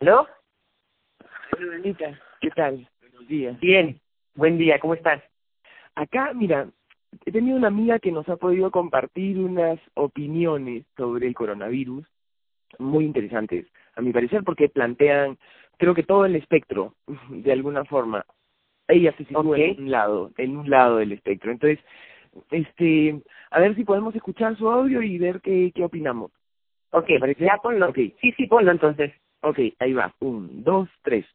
¿Aló? Anita, ¿qué tal? Buenos días. Bien, buen día, ¿cómo estás? Acá, mira, he tenido una amiga que nos ha podido compartir unas opiniones sobre el coronavirus muy interesantes, a mi parecer, porque plantean, creo que todo el espectro, de alguna forma. Ella se sitúa en un lado, en un lado del espectro. Entonces, este, a ver si podemos escuchar su audio y ver qué, qué opinamos. Ok, ya ponlo. Okay. Sí, sí, ponlo entonces. Ok, ahí va. Un, dos, tres.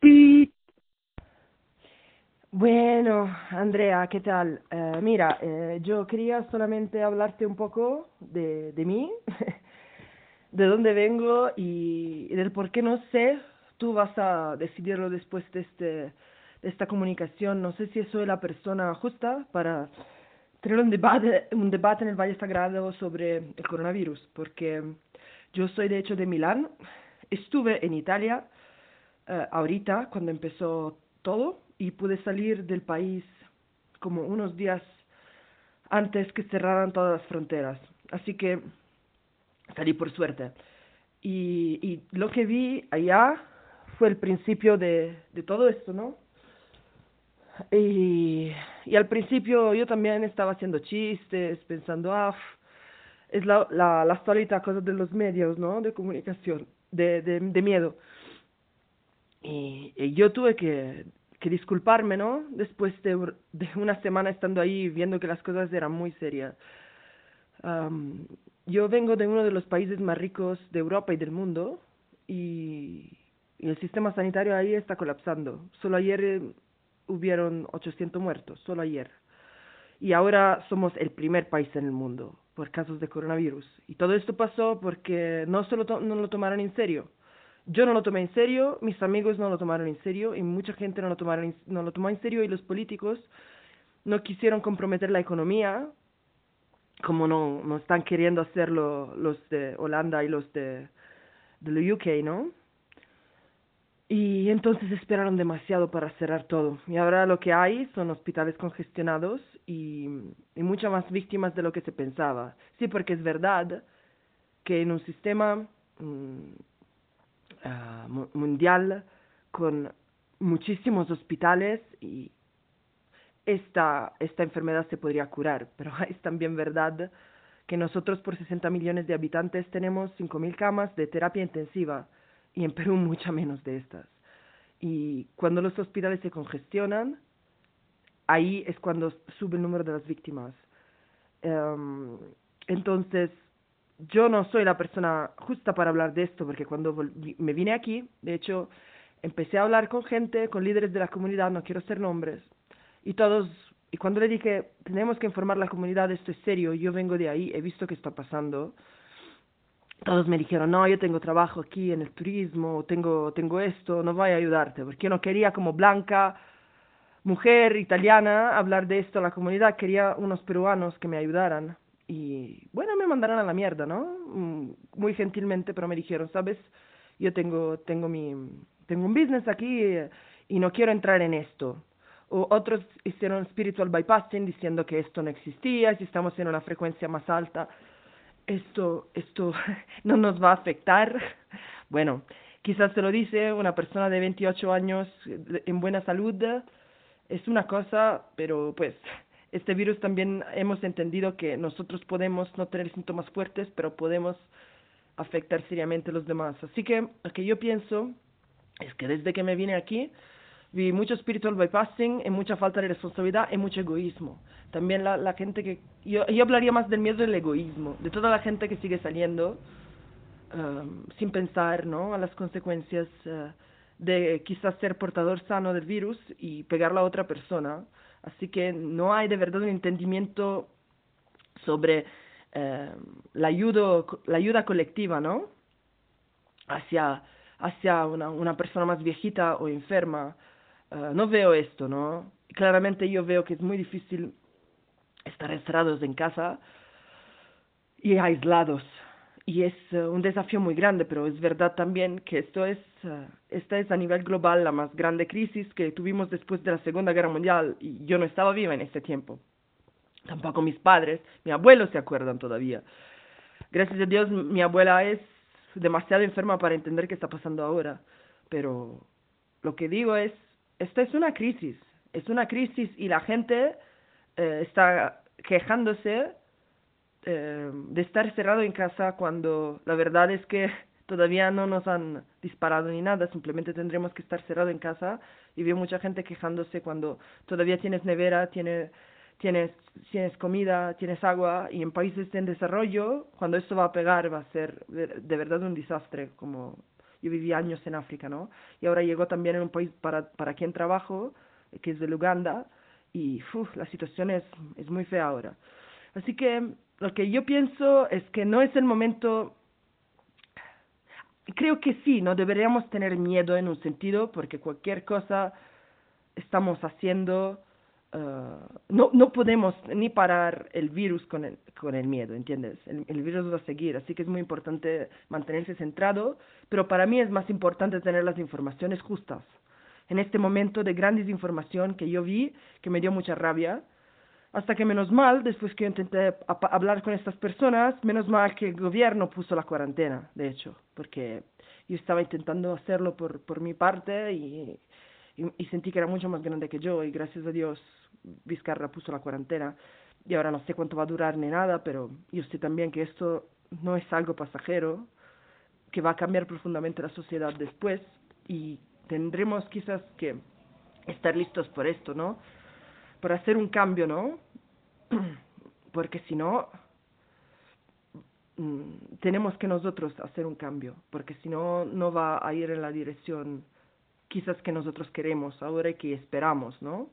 ¡Pip! Bueno, Andrea, ¿qué tal? Eh, mira, eh, yo quería solamente hablarte un poco de, de mí, de dónde vengo y, del por qué no sé. Tú vas a decidirlo después de, este, de esta comunicación. No sé si soy la persona justa para tener un debate, un debate en el Valle Sagrado sobre el coronavirus, porque yo soy de hecho de Milán, estuve en Italia eh, ahorita cuando empezó todo y pude salir del país como unos días antes que cerraran todas las fronteras. Así que salí por suerte. Y, y lo que vi allá fue el principio de, todo esto, ¿no? Y, y al principio yo también estaba haciendo chistes, pensando, ah, es la, la, la solita cosa de los medios, ¿no? De comunicación, de, de, miedo. Y, yo tuve que, disculparme, ¿no? Después de, de, una semana estando ahí viendo que las cosas eran muy serias. Um, yo vengo de uno de los países más ricos de Europa y del mundo y, el sistema sanitario ahí está colapsando. Solo ayer hubieron 800 muertos, solo ayer. Y ahora somos el primer país en el mundo por casos de coronavirus. Y todo esto pasó porque no solo no lo tomaron en serio. Yo no lo tomé en serio, mis amigos no lo tomaron en serio y mucha gente no lo, tomaron no lo tomó en serio y los políticos no quisieron comprometer la economía como no, no están queriendo hacerlo los de Holanda y los de, de UK, ¿no? Y entonces esperaron demasiado para cerrar todo. Y ahora lo que hay son hospitales congestionados y, muchas más víctimas de lo que se pensaba. Sí, porque es verdad que en un sistema um, uh, mundial con muchísimos hospitales y esta, esta enfermedad se podría curar, pero es también verdad que nosotros por 60 millones de habitantes tenemos 5.000 camas de terapia intensiva y en Perú mucha menos de estas. Y cuando los hospitales se congestionan, ahí es cuando sube el número de las víctimas. Um, entonces, yo no soy la persona justa para hablar de esto, porque cuando me vine aquí, de hecho, empecé a hablar con gente, con líderes de la comunidad, no quiero ser nombres, y todos, y cuando le dije, tenemos que informar a la comunidad, esto es serio, yo vengo de ahí, he visto que está pasando, todos me dijeron, no, yo tengo trabajo aquí en el turismo, tengo, tengo esto, no voy a ayudarte, porque yo no quería como blanca, mujer italiana, hablar de esto a la comunidad, quería unos peruanos que me ayudaran. Y bueno, me mandaron a la mierda, ¿no? Muy gentilmente, pero me dijeron, sabes, yo tengo, tengo, mi, tengo un business aquí y no quiero entrar en esto. O otros hicieron spiritual bypassing diciendo que esto no existía, si estamos en una frecuencia más alta esto, esto no nos va a afectar. Bueno, quizás se lo dice una persona de 28 años en buena salud, es una cosa, pero pues este virus también hemos entendido que nosotros podemos no tener síntomas fuertes, pero podemos afectar seriamente a los demás. Así que lo que yo pienso es que desde que me vine aquí, vi mucho spiritual bypassing, y mucha falta de responsabilidad y mucho egoísmo. También la, gente que... Yo, yo hablaría más del miedo del egoísmo, de toda la gente que sigue saliendo um, sin pensar ¿no? a las consecuencias uh, de quizás ser portador sano del virus y pegarlo a otra persona. Así que no hay de verdad un entendimiento sobre uh, la, ayuda, la ayuda colectiva, ¿no? Hacia, hacia una, una persona más viejita o enferma Uh, no veo esto, ¿no? Claramente yo veo que es muy difícil estar encerrados en casa y aislados. Y es uh, un desafío muy grande, pero es verdad también que esto es, uh, esta es a nivel global la más grande crisis que tuvimos después de la Segunda Guerra Mundial y yo no estaba viva en este tiempo. Tampoco mis padres, mi abuelo se acuerdan todavía. Gracias a Dios mi abuela es demasiado enferma para entender qué está pasando ahora. Pero lo que digo es, esta es una crisis, es una crisis y la gente eh, está quejándose eh, de estar cerrado en casa cuando la verdad es que todavía no nos han disparado ni nada, simplemente tendremos que estar cerrado en casa. Y veo mucha gente quejándose cuando todavía tienes nevera, tienes, tienes, tienes comida, tienes agua y en países en desarrollo, cuando esto va a pegar va a ser de, de verdad un desastre, como yo viví años en África, ¿no? Y ahora llegó también en un país para, para quien trabajo, que es de Uganda, y uf, la situación es, es muy fea ahora. Así que lo que yo pienso es que no es el momento creo que sí, no deberíamos tener miedo en un sentido porque cualquier cosa estamos haciendo, uh, no, no podemos ni parar el virus con el, con el miedo, ¿entiendes? El, virus va a seguir, así que es muy importante mantenerse centrado, pero para mí es más importante tener las informaciones justas. En este momento de gran desinformación que yo vi, que me dio mucha rabia, hasta que menos mal, después que intenté hablar con estas personas, menos mal que el gobierno puso la cuarentena, de hecho, porque yo estaba intentando hacerlo por, por mi parte y, y, sentí que era mucho más grande que yo y gracias a Dios Vizcarra puso la cuarentena y ahora no sé cuánto va a durar ni nada, pero yo sé también que esto no es algo pasajero, que va a cambiar profundamente la sociedad después y tendremos quizás que estar listos por esto, ¿no? para hacer un cambio, ¿no? Porque si no, mm, tenemos que nosotros hacer un cambio, porque si no, no va a ir en la dirección quizás que nosotros queremos ahora y que esperamos, ¿no?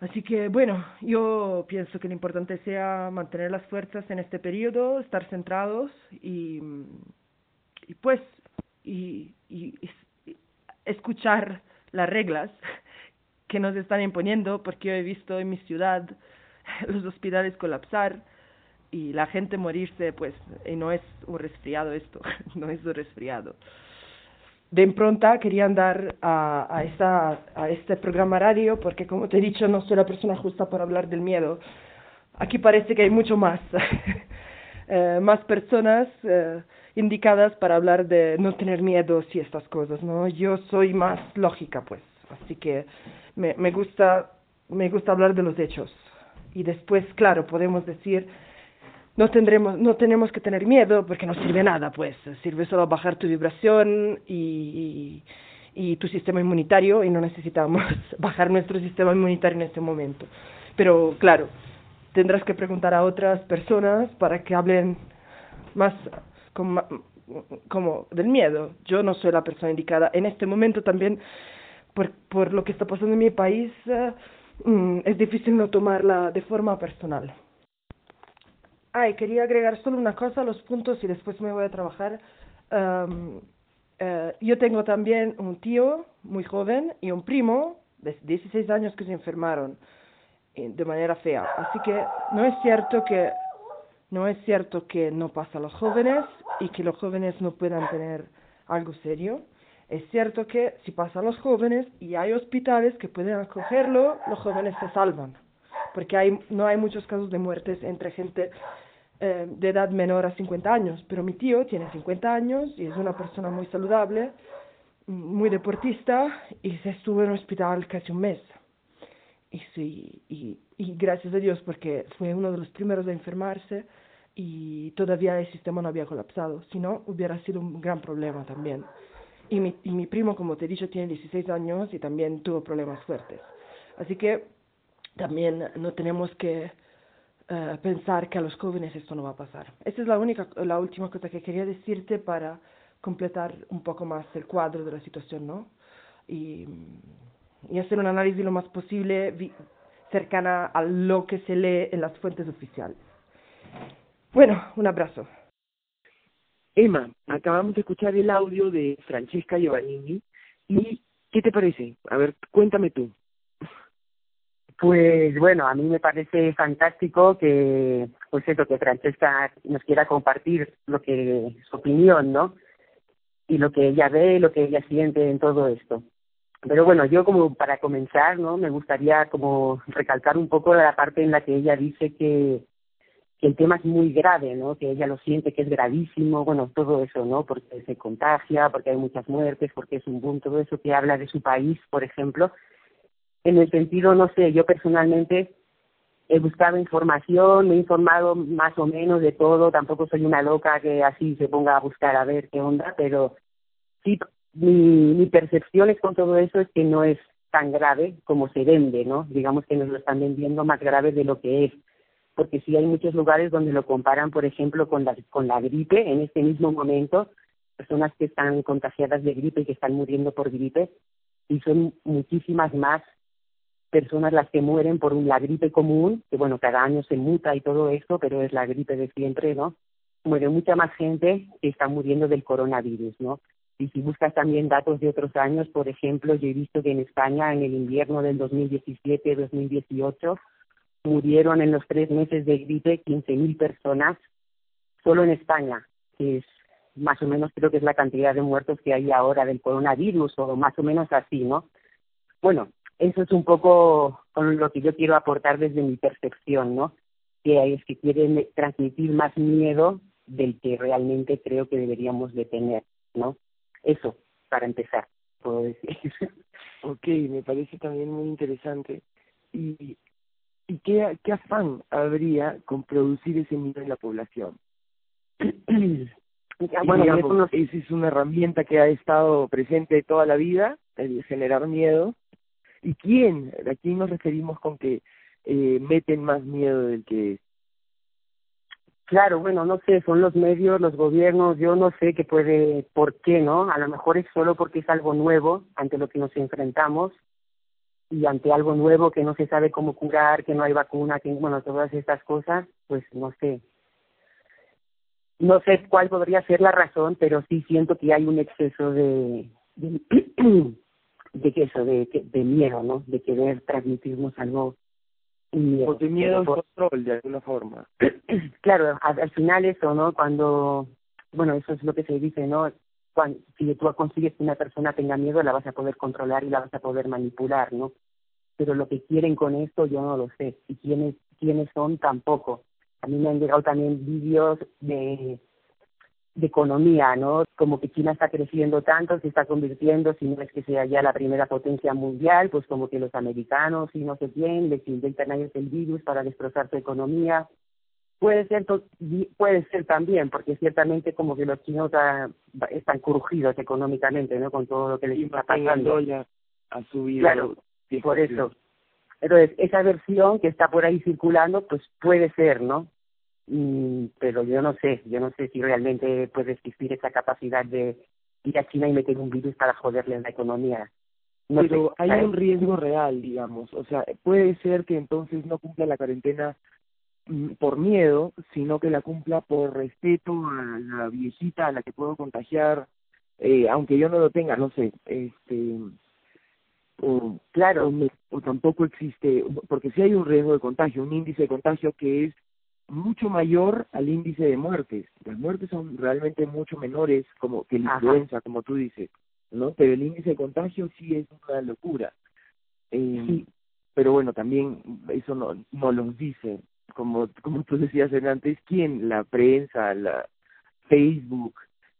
Así que bueno, yo pienso que lo importante sea mantener las fuerzas en este periodo, estar centrados y, y pues y, y, y escuchar las reglas que nos están imponiendo, porque yo he visto en mi ciudad los hospitales colapsar y la gente morirse, pues, y no es un resfriado esto, no es un resfriado. De impronta quería andar a, a, esta, a este programa radio porque, como te he dicho, no soy la persona justa para hablar del miedo. Aquí parece que hay mucho más, eh, más personas eh, indicadas para hablar de no tener miedo y estas cosas, ¿no? Yo soy más lógica, pues. Así que me, me, gusta, me gusta hablar de los hechos. Y después, claro, podemos decir, no, tendremos, no tenemos que tener miedo porque no sirve nada, pues sirve solo bajar tu vibración y, y, tu sistema inmunitario y no necesitamos bajar nuestro sistema inmunitario en este momento. Pero claro, tendrás que preguntar a otras personas para que hablen más como, como del miedo. Yo no soy la persona indicada. En este momento también por, por lo que está pasando en mi país, uh, mm, es difícil no tomarla de forma personal. Ay, quería agregar solo una cosa a los puntos y después me voy a trabajar. Um, yo tengo también un tío muy joven y un primo de 16 años que se enfermaron eh, de manera fea. Así que no es cierto que no es cierto que no pasa a los jóvenes y que los jóvenes no puedan tener algo serio. Es cierto que si pasa a los jóvenes y hay hospitales que pueden acogerlo, los jóvenes se salvan, porque hay, no hay muchos casos de muertes entre gente eh, de edad menor a 50 años, pero mi tío tiene 50 años y es una persona muy saludable, muy deportista y se estuvo en el hospital casi un mes. Y, sí, y, y gracias a Dios porque fue uno de los primeros a enfermarse y todavía el sistema no había colapsado, si no hubiera sido un gran problema también. Y mi, y mi primo, como te he dicho, tiene 16 años y también tuvo problemas fuertes. Así que también no tenemos que uh, pensar que a los jóvenes esto no va a pasar. Esa es la, única, la última cosa que quería decirte para completar un poco más el cuadro de la situación, ¿no? Y, y hacer un análisis lo más posible vi, cercana a lo que se lee en las fuentes oficiales. Bueno, un abrazo. Emma, acabamos de escuchar el audio de Francesca Giovannini y ¿qué te parece? A ver, cuéntame tú. Pues bueno, a mí me parece fantástico que, pues eso, que Francesca nos quiera compartir lo que, su opinión, ¿no? Y lo que ella ve, lo que ella siente en todo esto. Pero bueno, yo como para comenzar, ¿no? Me gustaría como recalcar un poco la parte en la que ella dice que que el tema es muy grave, ¿no? Que ella lo siente que es gravísimo, bueno, todo eso, ¿no? Porque se contagia, porque hay muchas muertes, porque es un boom, todo eso que habla de su país, por ejemplo. En el sentido, no sé, yo personalmente he buscado información, me he informado más o menos de todo, tampoco soy una loca que así se ponga a buscar a ver qué onda, pero sí, mi, mi percepción es con todo eso es que no es tan grave como se vende, ¿no? Digamos que nos lo están vendiendo más grave de lo que es porque sí hay muchos lugares donde lo comparan, por ejemplo, con la, con la gripe en este mismo momento, personas que están contagiadas de gripe y que están muriendo por gripe, y son muchísimas más personas las que mueren por la gripe común, que bueno, cada año se muta y todo esto, pero es la gripe de siempre, ¿no? Muere mucha más gente que está muriendo del coronavirus, ¿no? Y si buscas también datos de otros años, por ejemplo, yo he visto que en España en el invierno del 2017-2018 murieron en los tres meses de gripe 15.000 personas solo en España, que es más o menos creo que es la cantidad de muertos que hay ahora del coronavirus o más o menos así, ¿no? Bueno, eso es un poco con lo que yo quiero aportar desde mi percepción, ¿no? Que es que quieren transmitir más miedo del que realmente creo que deberíamos de tener, ¿no? Eso, para empezar, puedo decir. Ok, me parece también muy interesante. Y ¿Y qué, qué afán habría con producir ese miedo en la población? bueno, esa es una herramienta que ha estado presente toda la vida, el generar miedo. ¿Y quién? ¿A quién nos referimos con que eh, meten más miedo del que es? Claro, bueno, no sé, son los medios, los gobiernos, yo no sé qué puede, por qué, ¿no? A lo mejor es solo porque es algo nuevo ante lo que nos enfrentamos y ante algo nuevo que no se sabe cómo curar, que no hay vacuna, que bueno, todas estas cosas, pues no sé. No sé cuál podría ser la razón, pero sí siento que hay un exceso de de, de eso, de, de miedo, ¿no? De querer transmitirnos algo miedo. de miedo control, de alguna forma. claro, al, final eso, ¿no? Cuando, bueno, eso es lo que se dice, ¿no? cuando, si tú consigues que una persona tenga miedo, la vas a poder controlar y la vas a poder manipular, ¿no? Pero lo que quieren con esto yo no lo sé. Y quiénes, quiénes son tampoco. A mí me han llegado también vídeos de, de economía, ¿no? Como que China está creciendo tanto, se está convirtiendo, si no es que sea ya la primera potencia mundial, pues como que los americanos y no sé quién les inventan ellos el virus para destrozar su economía Puede ser, puede ser también, porque ciertamente como que los chinos están crujidos económicamente, ¿no? Con todo lo que les está pasando. Ya ha subido. Claro, por eso. Entonces, esa versión que está por ahí circulando, pues puede ser, ¿no? Mm, pero yo no sé, yo no sé si realmente puede existir esa capacidad de ir a China y meter un virus para joderle la economía. No pero hay un riesgo real, digamos. O sea, puede ser que entonces no cumpla la cuarentena Mm, por miedo, sino que la cumpla por respeto a la viejita a la que puedo contagiar, eh, aunque yo no lo tenga, no sé, este, o, claro, o, tampoco existe, porque si hay un riesgo de contagio, un índice de contagio que es mucho mayor al índice de muertes. Las muertes son realmente mucho menores como que la influenza, como tú dices, ¿no? Pero el índice de contagio sí es una locura. Eh, sí. Pero bueno, también eso no, no los dice como, como tú decías antes, ¿quién? La prensa, la Facebook,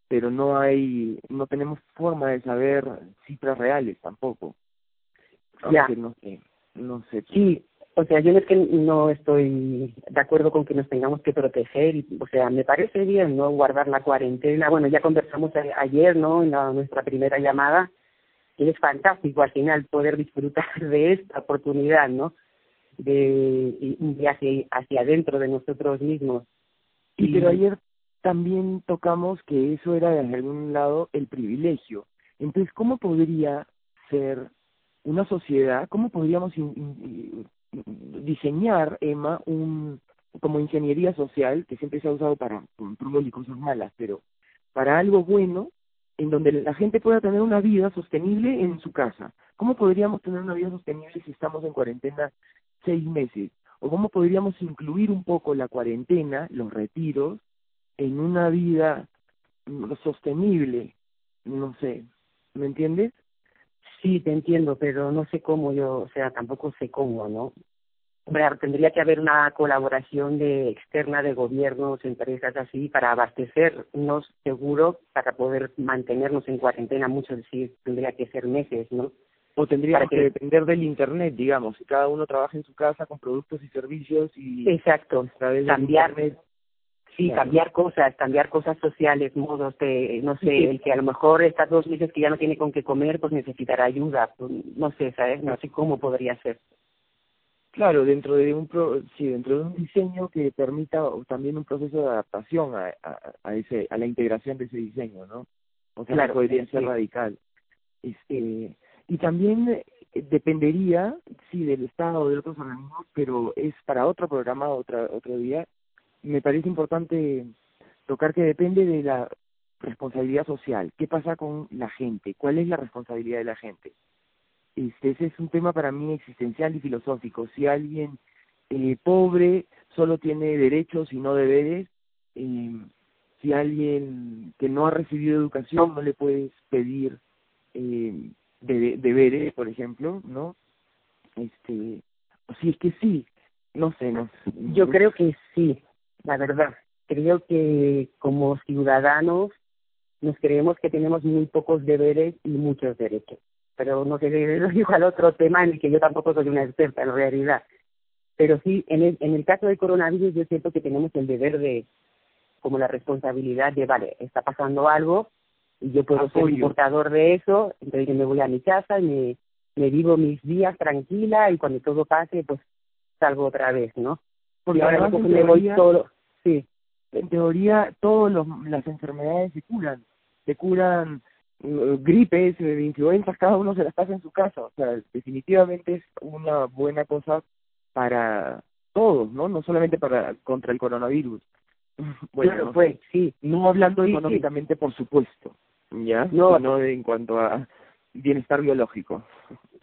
pero no hay, no tenemos forma de saber cifras reales tampoco. Ya. No sé, no sé. Sí, o sea, yo es que no estoy de acuerdo con que nos tengamos que proteger, y, o sea, me parece bien, ¿no? Guardar la cuarentena. Bueno, ya conversamos ayer, ¿no? En nuestra primera llamada, y es fantástico al final poder disfrutar de esta oportunidad, ¿no? de, de hacia, hacia adentro de nosotros mismos. Y, pero ayer también tocamos que eso era de algún lado el privilegio. Entonces, ¿cómo podría ser una sociedad, cómo podríamos diseñar, Emma, un como ingeniería social, que siempre se ha usado para pruebas y cosas malas, pero para algo bueno, en donde la gente pueda tener una vida sostenible en su casa. ¿Cómo podríamos tener una vida sostenible si estamos en cuarentena seis meses? ¿O cómo podríamos incluir un poco la cuarentena, los retiros, en una vida sostenible? No sé, ¿me entiendes? Sí, te entiendo, pero no sé cómo yo, o sea, tampoco sé cómo, ¿no? tendría que haber una colaboración de externa de gobiernos, empresas así, para abastecernos seguro, para poder mantenernos en cuarentena. Muchos sí tendría que ser meses, ¿no? O tendría que... depender del Internet, digamos, si cada uno trabaja en su casa con productos y servicios y... Exacto, cambiar, sí, cambiar cosas, cambiar cosas sociales, modos de, no sé, el que a lo mejor estas dos meses que ya no tiene con qué comer, pues necesitará ayuda, pues, no sé, ¿sabes? No sé cómo podría ser. Claro, dentro de un pro, sí, dentro de un diseño que permita también un proceso de adaptación a, a, a ese a la integración de ese diseño, ¿no? O sea, claro, podría ser radical. Este, y también eh, dependería, sí, del Estado o de otros organismos, pero es para otro programa, otra, otro día. Me parece importante tocar que depende de la responsabilidad social. ¿Qué pasa con la gente? ¿Cuál es la responsabilidad de la gente? Este, ese es un tema para mí existencial y filosófico. Si alguien eh, pobre solo tiene derechos y no deberes, eh, si alguien que no ha recibido educación no le puedes pedir eh, de, deberes, por ejemplo, ¿no? Este, si es que sí, no sé, no Yo creo que sí, la verdad. Creo que como ciudadanos nos creemos que tenemos muy pocos deberes y muchos derechos pero no sé, es igual otro tema en el que yo tampoco soy una experta en realidad. Pero sí, en el, en el caso del coronavirus yo siento que tenemos el deber de, como la responsabilidad de, vale, está pasando algo y yo puedo ser un portador de eso, entonces yo me voy a mi casa y me, me vivo mis días tranquila y cuando todo pase, pues salgo otra vez, ¿no? Porque ahora me voy todo, sí. En teoría, todas las enfermedades se curan, se curan gripes, influencias, cada uno se las pasa en su casa. O sea, definitivamente es una buena cosa para todos, ¿no? No solamente para contra el coronavirus. Bueno, pues, sí. No hablando económicamente, por supuesto, ¿ya? No, no en cuanto a bienestar biológico.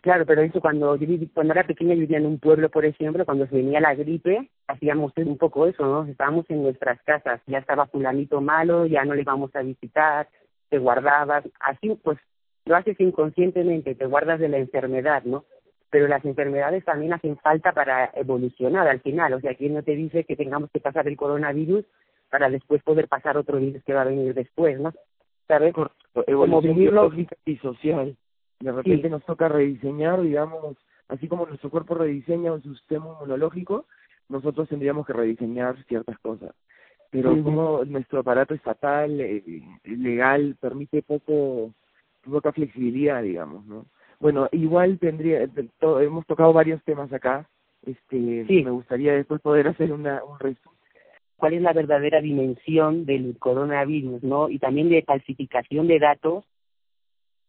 Claro, pero eso cuando yo cuando era pequeña vivía en un pueblo, por ejemplo, cuando se venía la gripe, hacíamos un poco eso, ¿no? Estábamos en nuestras casas, ya estaba fulanito malo, ya no le vamos a visitar, te guardabas, así pues lo haces inconscientemente, te guardas de la enfermedad, ¿no? Pero las enfermedades también hacen falta para evolucionar al final, o sea, ¿quién no te dice que tengamos que pasar el coronavirus para después poder pasar otro virus que va a venir después, ¿no? ¿Sabes? Como vivirlo y social. De repente nos toca rediseñar, digamos, así como nuestro cuerpo rediseña su sistema inmunológico, nosotros tendríamos que rediseñar ciertas cosas pero como nuestro aparato estatal, eh, legal, permite poco, poca flexibilidad, digamos, ¿no? Bueno, igual tendría, hemos tocado varios temas acá, este, sí. me gustaría después poder hacer una, un resumen. ¿Cuál es la verdadera dimensión del coronavirus, no? Y también de falsificación de datos,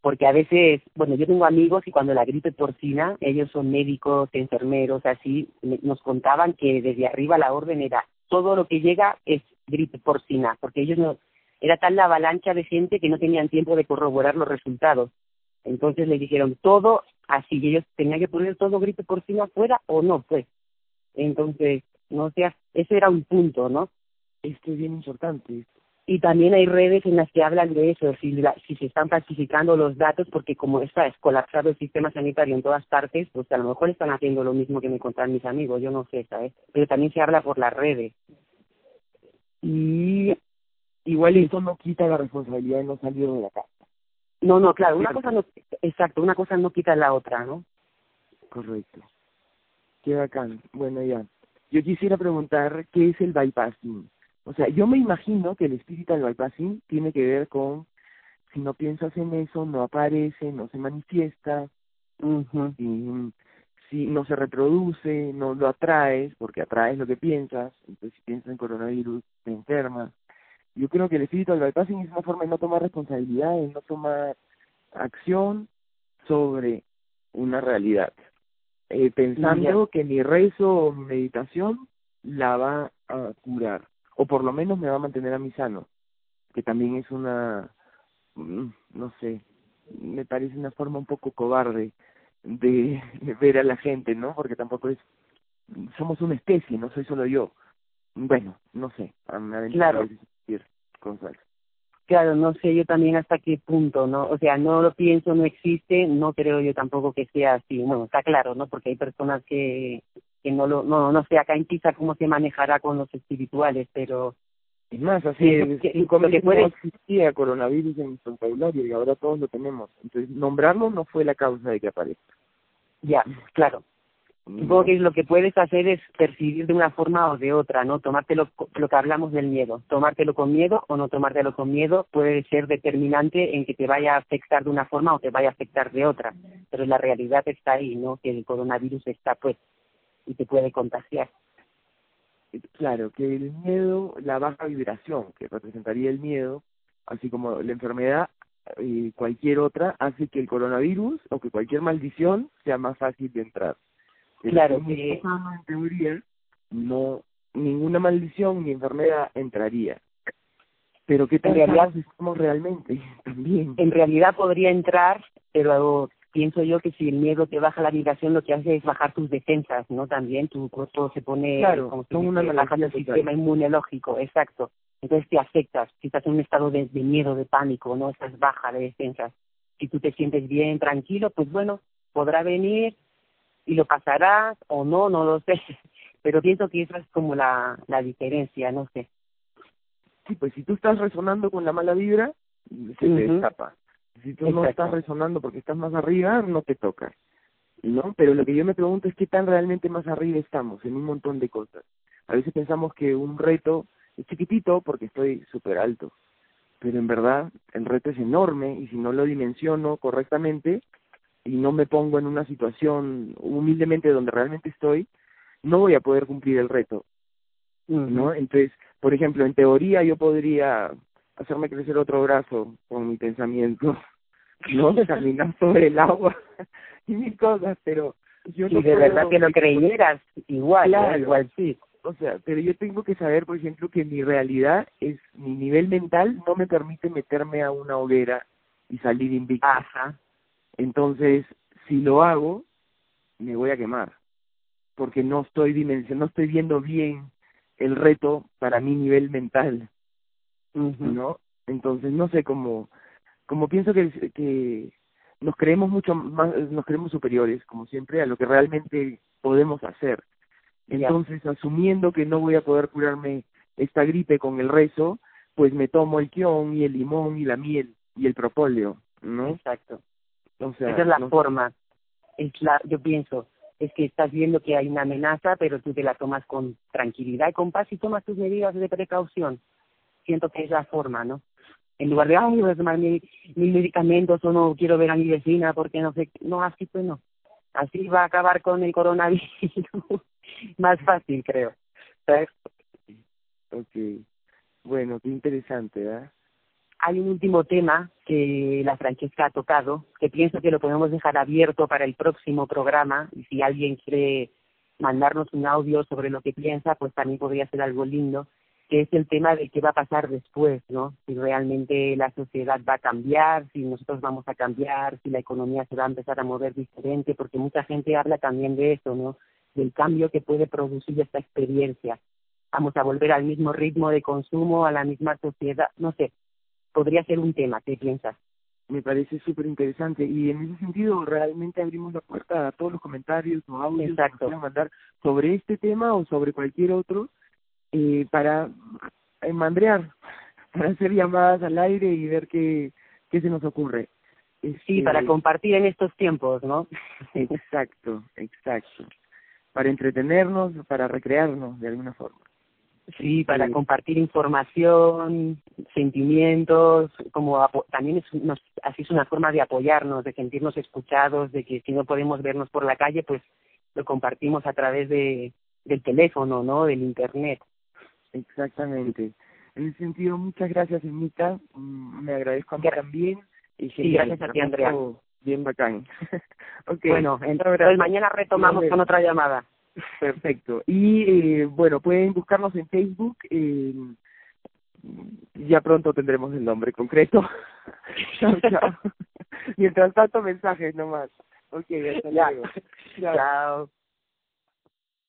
porque a veces, bueno, yo tengo amigos y cuando la gripe porcina, ellos son médicos, enfermeros, así, nos contaban que desde arriba la orden era todo lo que llega es gripe porcina, porque ellos no, era tal la avalancha de gente que no tenían tiempo de corroborar los resultados. Entonces le dijeron todo así, y ellos tenían que poner todo gripe porcina fuera o no, pues. Entonces, no sé, ese era un punto, ¿no? Esto es bien importante. Y también hay redes en las que hablan de eso, si, si se están falsificando los datos, porque como está es colapsado el sistema sanitario en todas partes, pues a lo mejor están haciendo lo mismo que me contaron mis amigos, yo no sé, ¿sabes? Pero también se habla por las redes. Y igual eso no quita la responsabilidad de no salir de la casa. No, no, claro, una cosa no, exacto, una cosa no quita la otra, ¿no? Correcto. Qué bacán. Bueno, ya. Yo quisiera preguntar, ¿qué es el bypassing? O sea, yo me imagino que el espíritu del bypassing tiene que ver con si no piensas en eso, no aparece, no se manifiesta, y, si no se reproduce, no lo atraes, porque atraes lo que piensas, entonces si piensas en coronavirus, te enfermas. Yo creo que el espíritu del bypassing es una forma de no tomar responsabilidad, de no tomar acción sobre una realidad, eh, pensando que mi rezo o meditación la va a curar o por lo menos me va a mantener a mí sano, que también es una, mm, no sé, me parece una forma un poco cobarde de, ver a la gente, ¿no? Porque tampoco es, somos una especie, no soy solo yo. Bueno, no sé, me claro. cosas. Claro, no sé yo también hasta qué punto, ¿no? O sea, no lo pienso, no existe, no creo yo tampoco que sea así. Bueno, está claro, ¿no? Porque hay personas que que no lo no no sé acá en Pisa cómo se manejará con los espirituales pero es más así es, que, como que puede... no existía coronavirus en nuestro vocabulario y ahora todos lo tenemos entonces nombrarlo no fue la causa de que aparezca ya claro Supongo que lo que puedes hacer es percibir de una forma o de otra, ¿no? Tomártelo, lo que hablamos del miedo. Tomártelo con miedo o no tomártelo con miedo puede ser determinante en que te vaya a afectar de una forma o te vaya a afectar de otra. Pero la realidad está ahí, ¿no? Que el coronavirus está, pues, y te puede contagiar. Claro, que el miedo, la baja vibración que representaría el miedo, así como la enfermedad y cualquier otra, hace que el coronavirus o que cualquier maldición sea más fácil de entrar. Claro que en teoría no ninguna maldición ni enfermedad entraría. Pero qué tal realidad estamos realmente también. En realidad podría entrar, pero pienso yo que si el miedo te baja la vibración lo que hace es bajar tus defensas, ¿no? También tu cuerpo se pone claro, como si una baja el sistema inmunológico, exacto. Entonces te afectas, si estás en un estado de, de miedo, de pánico, ¿no? Estás baja de defensas. Si tú te sientes bien, tranquilo, pues bueno, podrá venir, y lo pasarás o no, no lo sé, pero pienso que esa es como la, la diferencia, no sé. Sí, pues si tú estás resonando con la mala vibra, se te escapa. Si tú no estás resonando porque estás más arriba, no te toca. ¿No? Pero lo que yo me pregunto es qué tan realmente más arriba estamos en un montón de cosas. A veces pensamos que un reto es chiquitito porque estoy súper alto, pero en verdad el reto es enorme y si no lo dimensiono correctamente, y no me pongo en una situación humildemente donde realmente estoy, no voy a poder cumplir el reto. ¿No? Entonces, por ejemplo, en teoría yo podría hacerme crecer otro brazo con mi pensamiento, ¿no? Caminar sobre el agua y mis cosas, pero yo no de verdad que lo creyeras, igual, igual sí. O sea, pero yo tengo que saber, por ejemplo, que mi realidad es, mi nivel mental no me permite meterme a una hoguera y salir invicto. Ajá. Entonces, si lo hago, me voy a quemar, porque no estoy dimension no estoy viendo bien el reto para mi nivel mental, ¿no? Entonces, no sé cómo, como pienso que, que nos creemos mucho más, nos creemos superiores, como siempre, a lo que realmente podemos hacer. Entonces, asumiendo que no voy a poder curarme esta gripe con el rezo, pues me tomo el quión y el limón y la miel y el propóleo, ¿no? Exacto. Esa es la forma. Es la, yo pienso, es que estás viendo que hay una amenaza, pero tú te la tomas con tranquilidad y con paz y tomas tus medidas de precaución. Siento que es la forma, ¿no? En lugar de, ay, voy a tomar mis medicamentos o no quiero ver a mi vecina porque no sé, no, así pues no. Así va a acabar con el coronavirus. Más fácil, creo. Ok. Bueno, qué interesante, ¿verdad? hay un último tema que la Francesca ha tocado, que pienso que lo podemos dejar abierto para el próximo programa, y si alguien quiere mandarnos un audio sobre lo que piensa, pues también podría ser algo lindo, que es el tema de qué va a pasar después, ¿no? Si realmente la sociedad va a cambiar, si nosotros vamos a cambiar, si la economía se va a empezar a mover diferente, porque mucha gente habla también de eso, ¿no? Del cambio que puede producir esta experiencia. Vamos a volver al mismo ritmo de consumo, a la misma sociedad, no sé, podría ser un tema. ¿Qué piensas? Me parece súper interesante y en ese sentido realmente abrimos la puerta a todos los comentarios o audios que quieran mandar sobre este tema o sobre cualquier otro eh, para mandrear, para hacer llamadas al aire y ver qué, qué se nos ocurre. Sí, para este, compartir en estos tiempos, ¿no? exacto, exacto. Para entretenernos, para recrearnos de alguna forma. Sí, para compartir información, sentimientos, como también es, así es una forma de apoyarnos, de sentirnos escuchados, de que si no podemos vernos por la calle, pues lo compartimos a través de del teléfono, ¿no? Del internet. Exactamente. En ese sentido, muchas gracias, Emita. Mm, me agradezco a mí también. Y sí, gracias a ti, Andrea. Bien bacán. okay. Bueno, entonces mañana retomamos con otra llamada. Perfecto. Y eh, bueno, pueden buscarnos en Facebook. Eh, ya pronto tendremos el nombre concreto. chao, chao. Mientras tanto, mensajes nomás. Ok, hasta luego. chao.